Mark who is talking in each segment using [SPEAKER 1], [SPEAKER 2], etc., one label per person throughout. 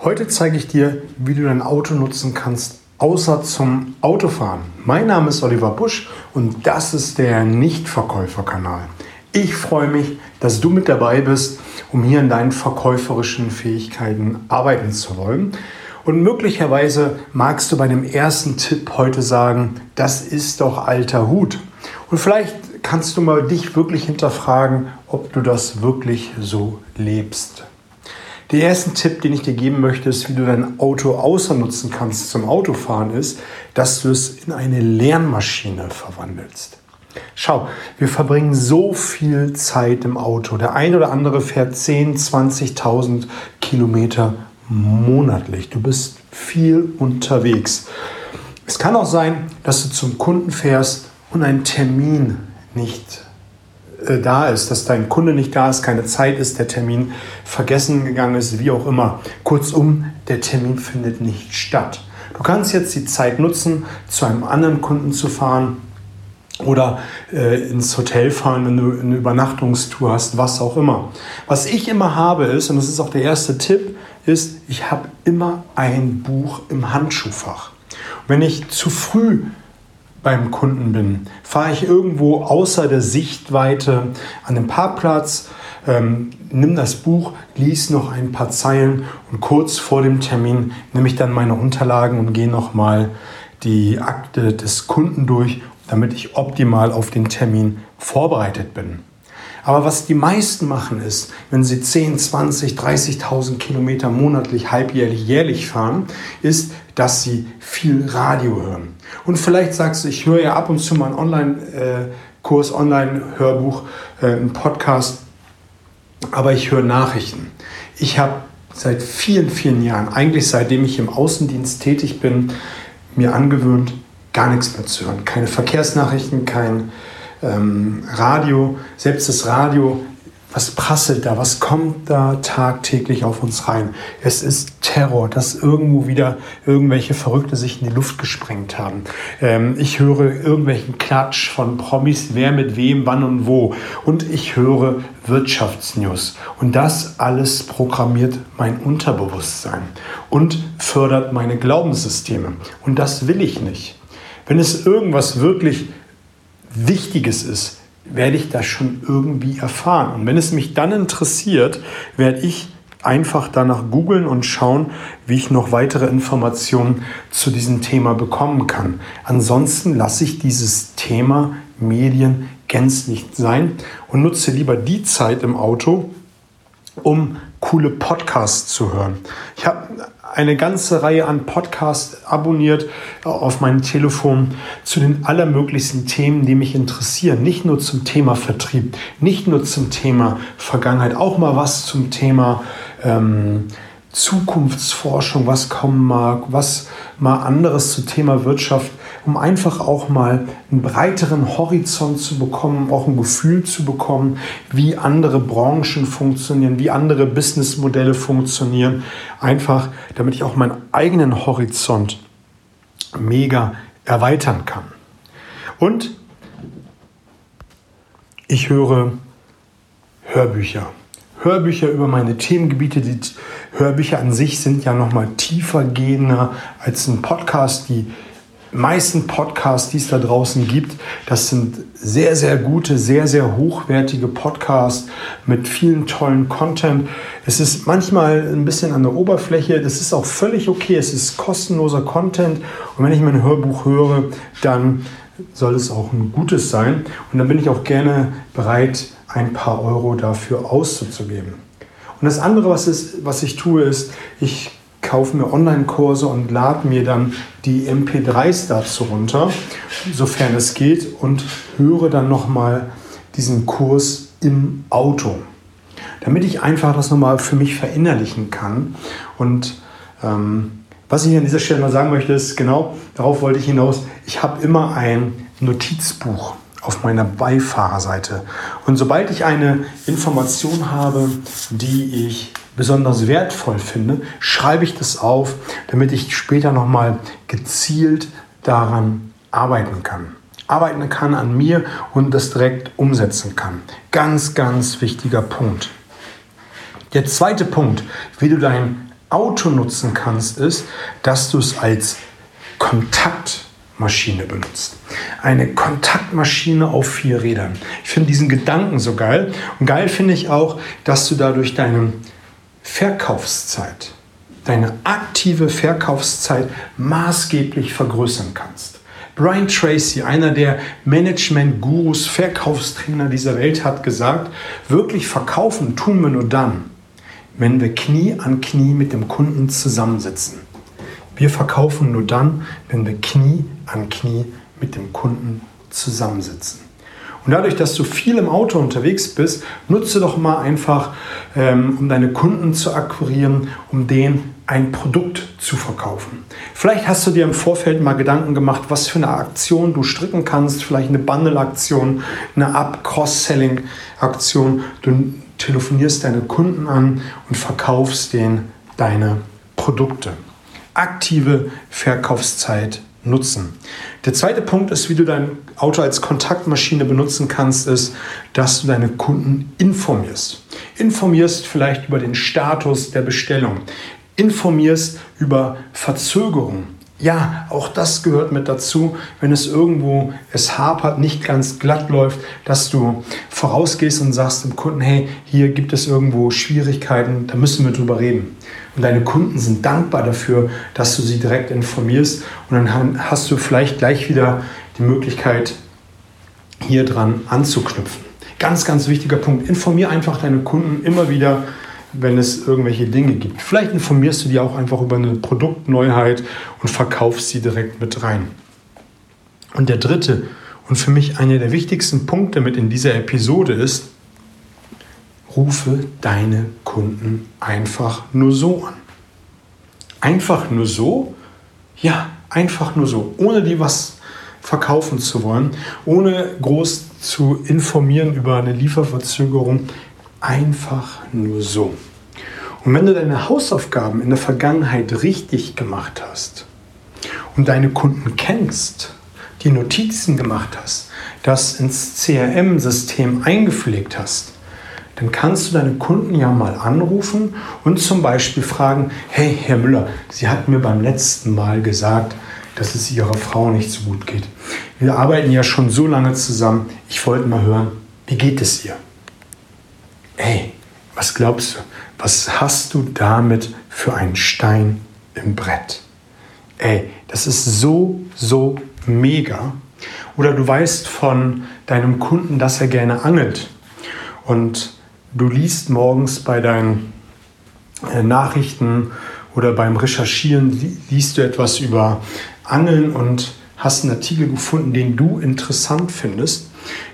[SPEAKER 1] Heute zeige ich dir, wie du dein Auto nutzen kannst, außer zum Autofahren. Mein Name ist Oliver Busch und das ist der Nichtverkäuferkanal. Ich freue mich, dass du mit dabei bist, um hier in deinen verkäuferischen Fähigkeiten arbeiten zu wollen. Und möglicherweise magst du bei dem ersten Tipp heute sagen, das ist doch alter Hut. Und vielleicht kannst du mal dich wirklich hinterfragen, ob du das wirklich so lebst. Der erste Tipp, den ich dir geben möchte, ist, wie du dein Auto außer nutzen kannst zum Autofahren, ist, dass du es in eine Lernmaschine verwandelst. Schau, wir verbringen so viel Zeit im Auto. Der eine oder andere fährt 10, 20.000 Kilometer monatlich. Du bist viel unterwegs. Es kann auch sein, dass du zum Kunden fährst und einen Termin nicht äh, da ist, dass dein Kunde nicht da ist, keine Zeit ist, der Termin vergessen gegangen ist, wie auch immer. Kurzum, der Termin findet nicht statt. Du kannst jetzt die Zeit nutzen, zu einem anderen Kunden zu fahren oder äh, ins Hotel fahren, wenn du eine Übernachtungstour hast, was auch immer. Was ich immer habe ist, und das ist auch der erste Tipp, ist, ich habe immer ein Buch im Handschuhfach. wenn ich zu früh beim Kunden bin. Fahre ich irgendwo außer der Sichtweite an den Parkplatz, ähm, nimm das Buch, lies noch ein paar Zeilen und kurz vor dem Termin nehme ich dann meine Unterlagen und gehe nochmal die Akte des Kunden durch, damit ich optimal auf den Termin vorbereitet bin. Aber was die meisten machen ist, wenn sie 10, 20, 30.000 Kilometer monatlich, halbjährlich, jährlich fahren, ist, dass sie viel Radio hören. Und vielleicht sagst du, ich höre ja ab und zu mal einen Online-Kurs, Online-Hörbuch, äh, einen Podcast, aber ich höre Nachrichten. Ich habe seit vielen, vielen Jahren, eigentlich seitdem ich im Außendienst tätig bin, mir angewöhnt, gar nichts mehr zu hören. Keine Verkehrsnachrichten, kein ähm, Radio, selbst das Radio, was prasselt da, was kommt da tagtäglich auf uns rein? Es ist Terror, dass irgendwo wieder irgendwelche Verrückte sich in die Luft gesprengt haben. Ähm, ich höre irgendwelchen Klatsch von Promis, wer mit wem, wann und wo. Und ich höre Wirtschaftsnews. Und das alles programmiert mein Unterbewusstsein und fördert meine Glaubenssysteme. Und das will ich nicht. Wenn es irgendwas wirklich Wichtiges ist, werde ich das schon irgendwie erfahren. Und wenn es mich dann interessiert, werde ich einfach danach googeln und schauen, wie ich noch weitere Informationen zu diesem Thema bekommen kann. Ansonsten lasse ich dieses Thema Medien gänzlich sein und nutze lieber die Zeit im Auto, um coole Podcasts zu hören. Ich habe eine ganze Reihe an Podcasts abonniert auf meinem Telefon zu den allermöglichsten Themen, die mich interessieren. Nicht nur zum Thema Vertrieb, nicht nur zum Thema Vergangenheit, auch mal was zum Thema ähm, Zukunftsforschung, was kommen mag, was mal anderes zum Thema Wirtschaft um einfach auch mal einen breiteren Horizont zu bekommen, auch ein Gefühl zu bekommen, wie andere Branchen funktionieren, wie andere Businessmodelle funktionieren. Einfach, damit ich auch meinen eigenen Horizont mega erweitern kann. Und ich höre Hörbücher. Hörbücher über meine Themengebiete. Die Hörbücher an sich sind ja noch mal tiefer gehender als ein Podcast. Die meisten Podcasts, die es da draußen gibt, das sind sehr, sehr gute, sehr, sehr hochwertige Podcasts mit vielen tollen Content. Es ist manchmal ein bisschen an der Oberfläche, das ist auch völlig okay, es ist kostenloser Content und wenn ich mein Hörbuch höre, dann soll es auch ein gutes sein und dann bin ich auch gerne bereit, ein paar Euro dafür auszugeben. Und das andere, was, ist, was ich tue, ist, ich kaufe mir Online-Kurse und lade mir dann die MP3s dazu runter, sofern es geht, und höre dann nochmal diesen Kurs im Auto, damit ich einfach das nochmal für mich verinnerlichen kann. Und ähm, was ich an dieser Stelle mal sagen möchte, ist genau, darauf wollte ich hinaus, ich habe immer ein Notizbuch auf meiner Beifahrerseite. Und sobald ich eine Information habe, die ich besonders wertvoll finde, schreibe ich das auf, damit ich später nochmal gezielt daran arbeiten kann. Arbeiten kann an mir und das direkt umsetzen kann. Ganz, ganz wichtiger Punkt. Der zweite Punkt, wie du dein Auto nutzen kannst, ist, dass du es als Kontaktmaschine benutzt. Eine Kontaktmaschine auf vier Rädern. Ich finde diesen Gedanken so geil. Und geil finde ich auch, dass du dadurch deine Verkaufszeit, deine aktive Verkaufszeit maßgeblich vergrößern kannst. Brian Tracy, einer der Management-Gurus, Verkaufstrainer dieser Welt, hat gesagt, wirklich verkaufen tun wir nur dann, wenn wir Knie an Knie mit dem Kunden zusammensitzen. Wir verkaufen nur dann, wenn wir Knie an Knie mit dem Kunden zusammensitzen. Und dadurch, dass du viel im Auto unterwegs bist, nutze doch mal einfach, ähm, um deine Kunden zu akquirieren, um denen ein Produkt zu verkaufen. Vielleicht hast du dir im Vorfeld mal Gedanken gemacht, was für eine Aktion du stricken kannst, vielleicht eine Bundle-Aktion, eine Up-Cross-Selling-Aktion. Du telefonierst deine Kunden an und verkaufst denen deine Produkte. Aktive Verkaufszeit nutzen. Der zweite Punkt ist, wie du dein Auto als Kontaktmaschine benutzen kannst, ist, dass du deine Kunden informierst. Informierst vielleicht über den Status der Bestellung. Informierst über Verzögerungen. Ja, auch das gehört mit dazu, wenn es irgendwo es hapert, nicht ganz glatt läuft, dass du vorausgehst und sagst dem Kunden, hey, hier gibt es irgendwo Schwierigkeiten, da müssen wir drüber reden. Und deine Kunden sind dankbar dafür, dass du sie direkt informierst und dann hast du vielleicht gleich wieder die Möglichkeit, hier dran anzuknüpfen. Ganz, ganz wichtiger Punkt. Informier einfach deine Kunden immer wieder wenn es irgendwelche Dinge gibt. Vielleicht informierst du die auch einfach über eine Produktneuheit und verkaufst sie direkt mit rein. Und der dritte und für mich einer der wichtigsten Punkte mit in dieser Episode ist, rufe deine Kunden einfach nur so an. Einfach nur so? Ja, einfach nur so, ohne die was verkaufen zu wollen, ohne groß zu informieren über eine Lieferverzögerung, Einfach nur so. Und wenn du deine Hausaufgaben in der Vergangenheit richtig gemacht hast und deine Kunden kennst, die Notizen gemacht hast, das ins CRM-System eingepflegt hast, dann kannst du deine Kunden ja mal anrufen und zum Beispiel fragen, hey Herr Müller, Sie hatten mir beim letzten Mal gesagt, dass es Ihrer Frau nicht so gut geht. Wir arbeiten ja schon so lange zusammen. Ich wollte mal hören, wie geht es ihr? ey, was glaubst du, was hast du damit für einen Stein im Brett? Ey, das ist so, so mega. Oder du weißt von deinem Kunden, dass er gerne angelt. Und du liest morgens bei deinen äh, Nachrichten oder beim Recherchieren, liest du etwas über Angeln und hast einen Artikel gefunden, den du interessant findest.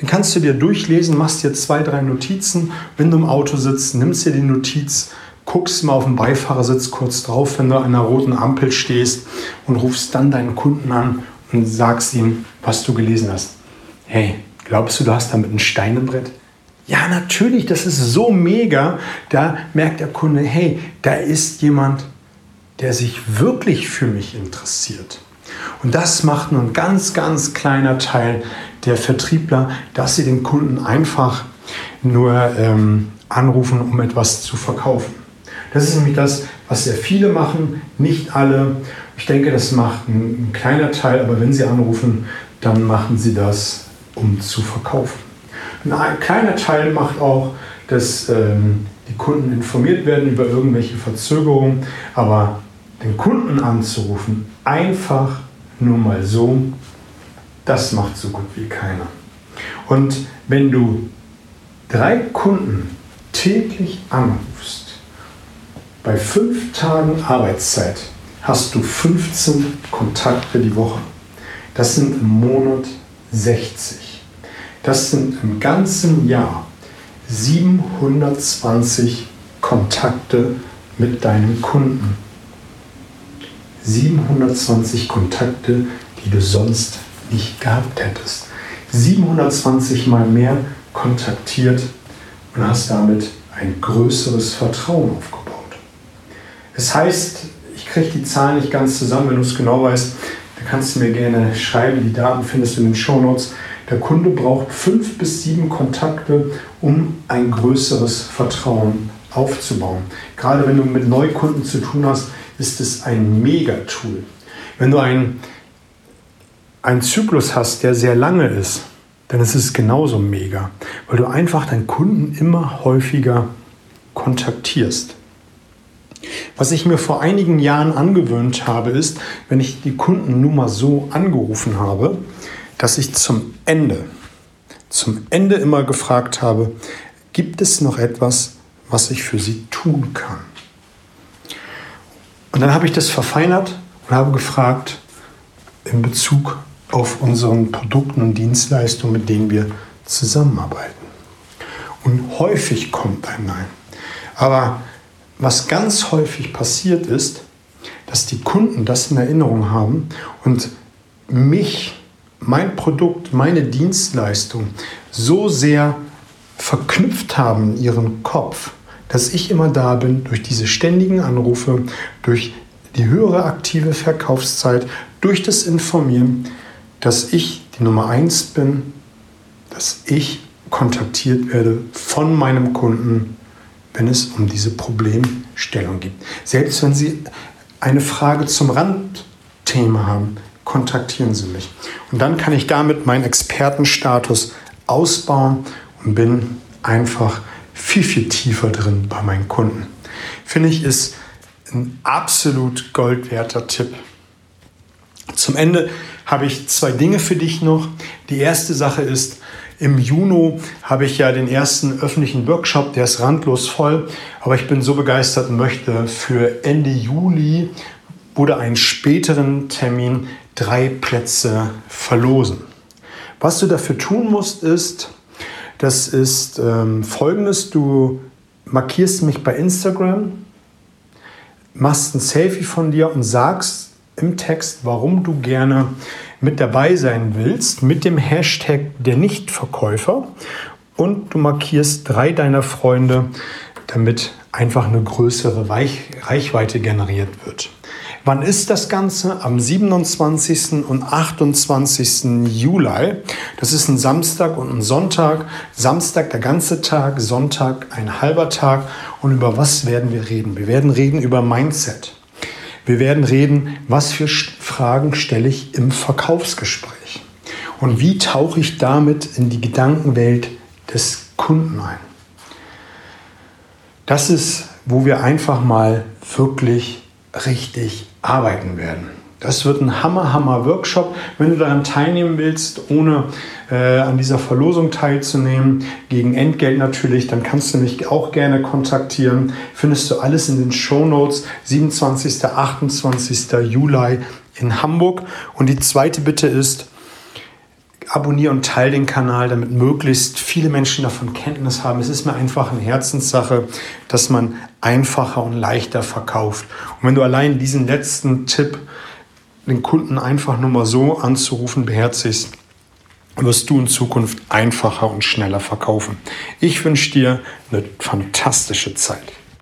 [SPEAKER 1] Den kannst du dir durchlesen, machst dir zwei, drei Notizen. Wenn du im Auto sitzt, nimmst dir die Notiz, guckst mal auf dem Beifahrersitz kurz drauf, wenn du an einer roten Ampel stehst und rufst dann deinen Kunden an und sagst ihm, was du gelesen hast. Hey, glaubst du, du hast damit ein Stein im Brett? Ja, natürlich, das ist so mega. Da merkt der Kunde, hey, da ist jemand, der sich wirklich für mich interessiert. Und das macht nur ein ganz, ganz kleiner Teil der Vertriebler, dass sie den Kunden einfach nur ähm, anrufen, um etwas zu verkaufen. Das ist nämlich das, was sehr viele machen, nicht alle. Ich denke, das macht ein, ein kleiner Teil, aber wenn sie anrufen, dann machen sie das, um zu verkaufen. Ein kleiner Teil macht auch, dass ähm, die Kunden informiert werden über irgendwelche Verzögerungen, aber den Kunden anzurufen, einfach nur mal so, das macht so gut wie keiner. Und wenn du drei Kunden täglich anrufst, bei fünf Tagen Arbeitszeit hast du 15 Kontakte die Woche. Das sind im Monat 60. Das sind im ganzen Jahr 720 Kontakte mit deinen Kunden. 720 Kontakte, die du sonst nicht gehabt hättest. 720 Mal mehr kontaktiert und hast damit ein größeres Vertrauen aufgebaut. Es heißt, ich kriege die Zahlen nicht ganz zusammen, wenn du es genau weißt, dann kannst du mir gerne schreiben. Die Daten findest du in den Show Notes. Der Kunde braucht fünf bis sieben Kontakte, um ein größeres Vertrauen aufzubauen. Gerade wenn du mit Neukunden zu tun hast, ist es ein Mega-Tool. Wenn du einen, einen Zyklus hast, der sehr lange ist, dann ist es genauso mega, weil du einfach deinen Kunden immer häufiger kontaktierst. Was ich mir vor einigen Jahren angewöhnt habe, ist, wenn ich die Kunden nun mal so angerufen habe, dass ich zum Ende, zum Ende immer gefragt habe, gibt es noch etwas, was ich für sie tun kann? Und dann habe ich das verfeinert und habe gefragt in Bezug auf unseren Produkten und Dienstleistungen, mit denen wir zusammenarbeiten. Und häufig kommt ein Nein. Aber was ganz häufig passiert ist, dass die Kunden das in Erinnerung haben und mich, mein Produkt, meine Dienstleistung so sehr verknüpft haben in ihren Kopf, dass ich immer da bin durch diese ständigen Anrufe, durch die höhere aktive Verkaufszeit, durch das Informieren, dass ich die Nummer eins bin, dass ich kontaktiert werde von meinem Kunden, wenn es um diese Problemstellung geht. Selbst wenn Sie eine Frage zum Randthema haben, kontaktieren Sie mich. Und dann kann ich damit meinen Expertenstatus ausbauen und bin einfach viel, viel tiefer drin bei meinen Kunden. Finde ich, ist ein absolut goldwerter Tipp. Zum Ende habe ich zwei Dinge für dich noch. Die erste Sache ist, im Juni habe ich ja den ersten öffentlichen Workshop, der ist randlos voll, aber ich bin so begeistert und möchte für Ende Juli oder einen späteren Termin drei Plätze verlosen. Was du dafür tun musst, ist, das ist ähm, folgendes, du markierst mich bei Instagram, machst ein Selfie von dir und sagst im Text, warum du gerne mit dabei sein willst, mit dem Hashtag der Nichtverkäufer und du markierst drei deiner Freunde, damit einfach eine größere Reichweite generiert wird. Wann ist das Ganze? Am 27. und 28. Juli. Das ist ein Samstag und ein Sonntag. Samstag der ganze Tag, Sonntag ein halber Tag. Und über was werden wir reden? Wir werden reden über Mindset. Wir werden reden, was für Fragen stelle ich im Verkaufsgespräch und wie tauche ich damit in die Gedankenwelt des Kunden ein. Das ist, wo wir einfach mal wirklich richtig arbeiten werden. Das wird ein Hammer, Hammer Workshop. Wenn du daran teilnehmen willst, ohne äh, an dieser Verlosung teilzunehmen, gegen Entgelt natürlich, dann kannst du mich auch gerne kontaktieren. Findest du alles in den Show Notes. 27. 28. Juli in Hamburg. Und die zweite Bitte ist, abonniere und teile den Kanal, damit möglichst viele Menschen davon Kenntnis haben. Es ist mir einfach eine Herzenssache, dass man einfacher und leichter verkauft. Und wenn du allein diesen letzten Tipp den Kunden einfach nur mal so anzurufen beherzigst, wirst du in Zukunft einfacher und schneller verkaufen. Ich wünsche dir eine fantastische Zeit.